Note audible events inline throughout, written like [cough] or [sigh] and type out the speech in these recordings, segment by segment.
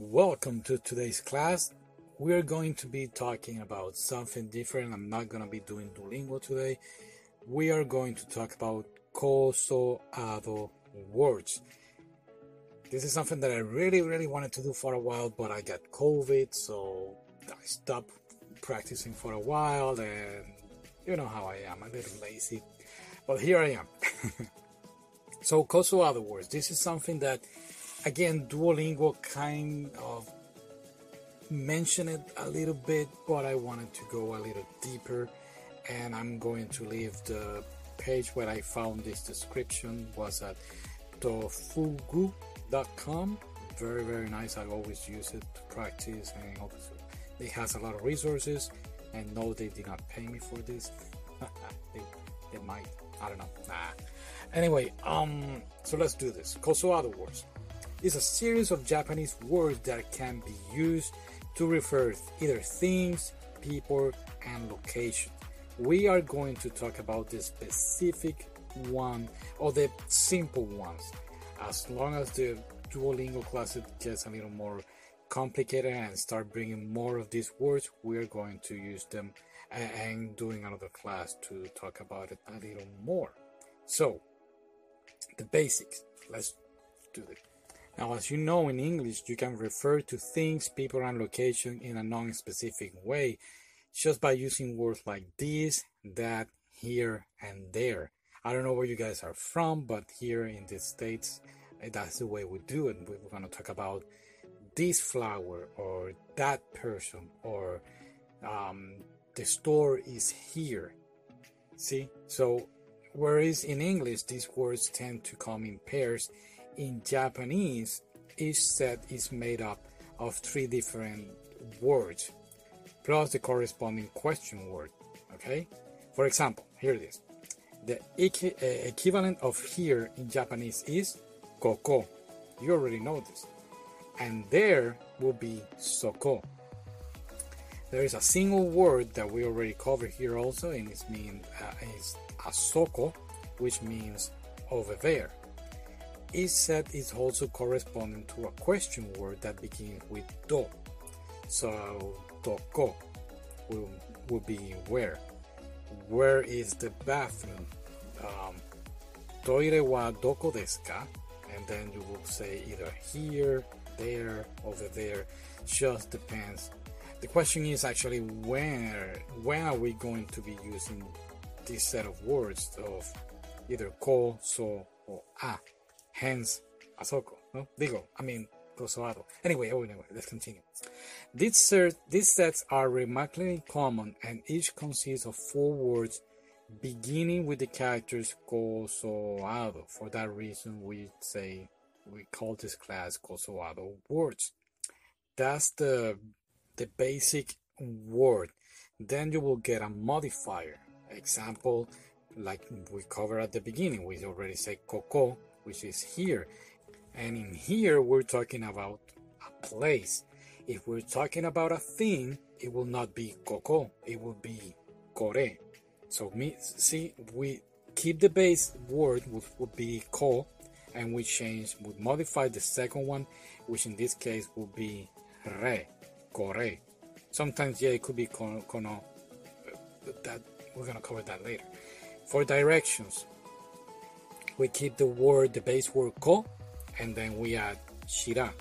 Welcome to today's class. We're going to be talking about something different. I'm not going to be doing Duolingo today. We are going to talk about kosoado words. This is something that I really, really wanted to do for a while, but I got COVID, so I stopped practicing for a while, and you know how I am, a little lazy. But here I am. [laughs] so, kosoado words. This is something that again duolingo kind of mentioned it a little bit but i wanted to go a little deeper and i'm going to leave the page where i found this description was at tofugu.com very very nice. I always use it to practice and also it has a lot of resources and no they did not pay me for this. [laughs] They, they might i don't know. Nah. anyway um so let's do this. Kosoado words is a series of Japanese words that can be used to refer either things, people, and location. We are going to talk about the specific one or the simple ones. As long as the Duolingo class gets a little more complicated and start bringing more of these words, we are going to use them and doing another class to talk about it a little more. So, the basics. Let's do it. Now, as you know in English, you can refer to things, people, and location in a non specific way just by using words like this, that, here, and there. I don't know where you guys are from, but here in the States, eh, that's the way we do it. We're going to talk about this flower or that person or um, the store is here. See? So, whereas in English, these words tend to come in pairs in Japanese, each set is made up of three different words plus the corresponding question word. Okay? For example, here it is. The equi- uh, equivalent of here in Japanese is koko. You already know this. And there will be soko. There is a single word that we already covered here also, and it's mean uh, is asoko, which means over there. Set is also corresponding to a question word that begins with do. So, doko will, will be where. Where is the bathroom? Um, toire wa doko desu? And then you will say either here, there, over there. Just depends. The question is actually where when are we going to be using this set of words of either ko, so, or a hence Asoko. No? Digo, I mean, Kosoado. Anyway, oh, anyway, let's continue. These, ser- these sets are remarkably common and each consists of four words beginning with the characters Kosoado. For that reason, we say we call this class Kosoado words. That's the the basic word. Then you will get a modifier. Example, like we covered at the beginning, we already said Koko which is here. And in here, we're talking about a place. If we're talking about a thing, it will not be koko, it will be kore. So, me, see, we keep the base word, which would be ko, and we change, we modify the second one, which in this case would be re, kore. Sometimes, yeah, it could be kono that we're gonna cover that later. For directions, we keep the word, the base word ko, and then we add chira,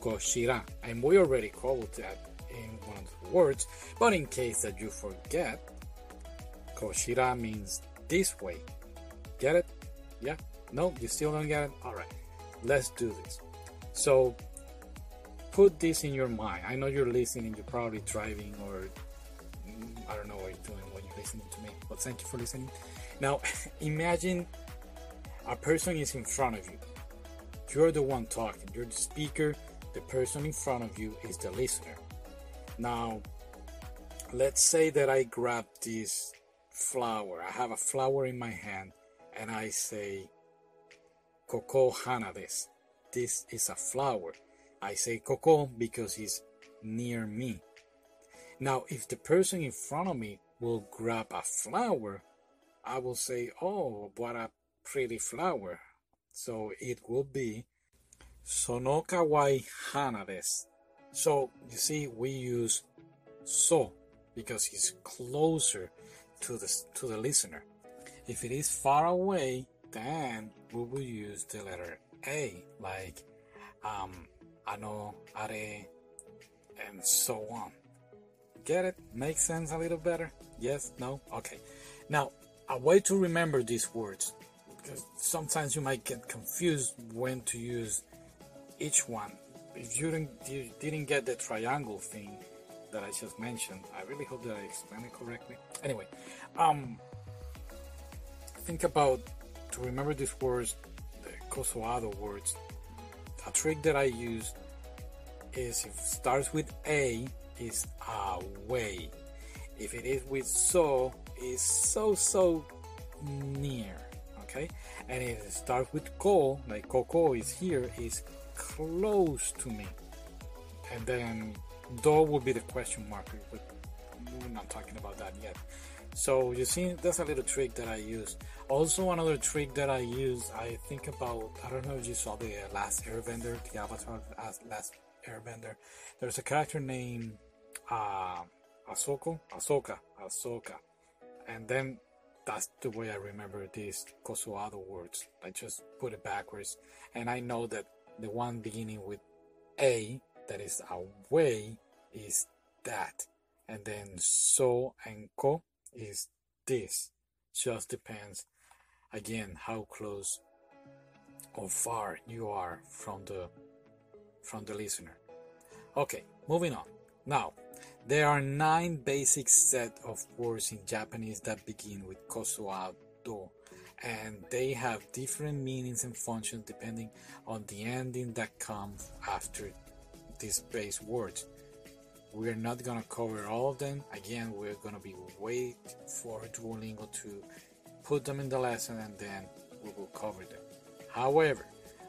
ko chira. And we already called that in one of the words, but in case that you forget, ko chira means this way. Get it? Yeah? No, you still don't get it? Alright, let's do this. So put this in your mind. I know you're listening, you're probably driving or Mm, I don't know what you're doing when you're listening to me, but thank you for listening. Now, [laughs] imagine a person is in front of you. You're the one talking, you're the speaker, the person in front of you is the listener. Now, let's say that I grab this flower. I have a flower in my hand and I say, Coco hana des. This is a flower. I say Coco because it's near me. Now, if the person in front of me will grab a flower, I will say, Oh, what a pretty flower. So it will be Sono kawaii hana des. So you see, we use so because it's closer to the to the listener. If it is far away, then we will use the letter A, like um, ano, are, and so on. Get it? Makes sense a little better? Yes? No? Okay. Now, a way to remember these words, sometimes you might get confused when to use each one. If you didn't, you didn't get the triangle thing that I just mentioned, I really hope that I explained it correctly. Anyway, um, think about to remember these words, the Kosoado words. A trick that I use is if it starts with A, is away. If it is with so, is so so near. Okay, and it starts with ko, like koko is here, is close to me. And then do will be the question mark, but we're not talking about that yet. So you see, that's a little trick that I use. Also, another trick that I use, I think about. I don't know if you saw the Last Airbender, the Avatar Last Airbender. There's a character named uh, Ahsoka, Ahsoka, Ahsoka, and then that's the way I remember these Kosoado words. I just put it backwards, and I know that the one beginning with A, that is away, is that, and then so and ko is this. Just depends again how close or far you are from the from the listener. Okay, moving on. Now, there are nine basic set of words in Japanese that begin with kosoado and they have different meanings and functions depending on the ending that comes after these base words. We're not gonna cover all of them. Again, we're gonna be wait for Duolingo to put them in the lesson and then we will cover them. However,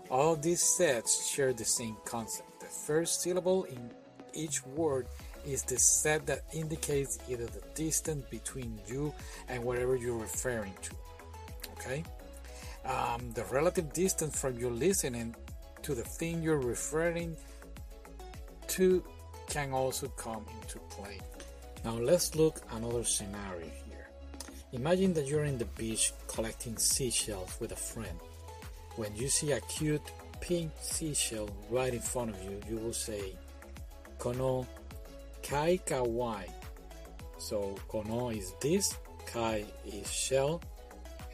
all these sets share the same concept. The first syllable in each word is the set that indicates either the distance between you and whatever you're referring to. Okay? Um, the relative distance from you listening to the thing you're referring to can also come into play. Now let's look another scenario here. Imagine that you're in the beach collecting seashells with a friend. When you see a cute pink seashell right in front of you, you will say, Kono kai kawaii. So kono is this, kai is shell,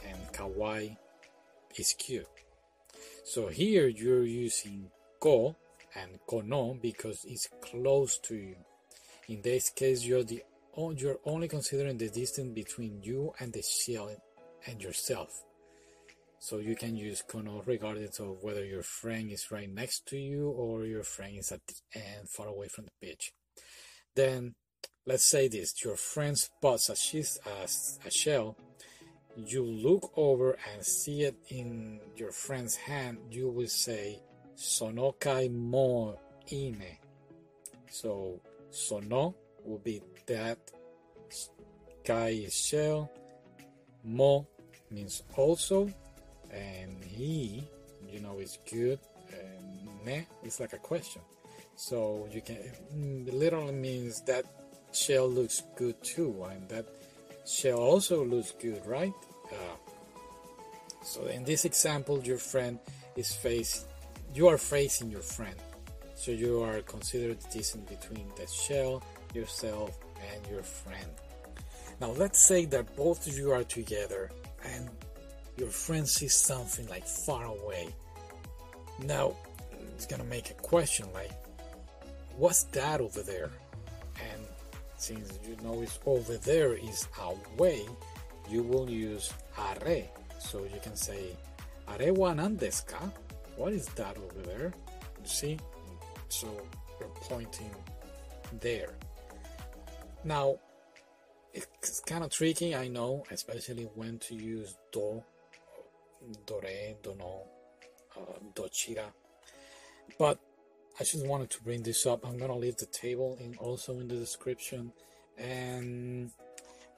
and kawaii is cute. So here you're using ko and kono because it's close to you. In this case, you're the you're only considering the distance between you and the shell and yourself. So you can use kono regardless of whether your friend is right next to you or your friend is at the end far away from the beach. Then let's say this your friend spots a, a, a shell you look over and see it in your friend's hand, you will say sonokai mo ine. So sono will be that, kai is shell, mo means also, and he, you know, is good, and ne is like a question. So you can mm, literally means that shell looks good too, and that shell also looks good, right? Uh, so in this example, your friend is face, you are facing your friend. So you are considered the distance between the shell, yourself, and your friend. Now let's say that both of you are together and your friend sees something like far away. Now it's gonna make a question like, what's that over there? And since you know it's over there is away, you will use are. So you can say are wa desu ka? What is that over there? You see? So you're pointing there. Now, it's kind of tricky, I know, especially when to use do, do re, do no, uh, do chira. But I just wanted to bring this up. I'm gonna leave the table in also in the description, and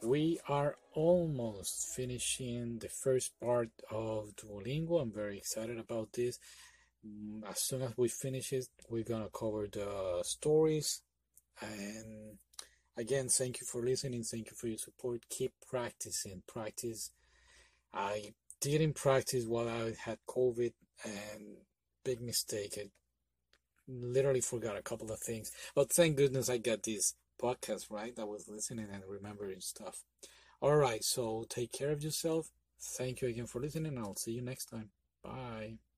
we are almost finishing the first part of Duolingo. I'm very excited about this. Mm, as soon as we finish it, we're gonna cover the stories. And again thank you for listening. Thank you for your support. Keep practicing. Practice. I didn't practice while i had covid and big mistake literally forgot a couple of things. But thank goodness i got this podcast right? I was listening and remembering stuff. All right so take care of yourself. Thank you again for listening. I'll see you next time. Bye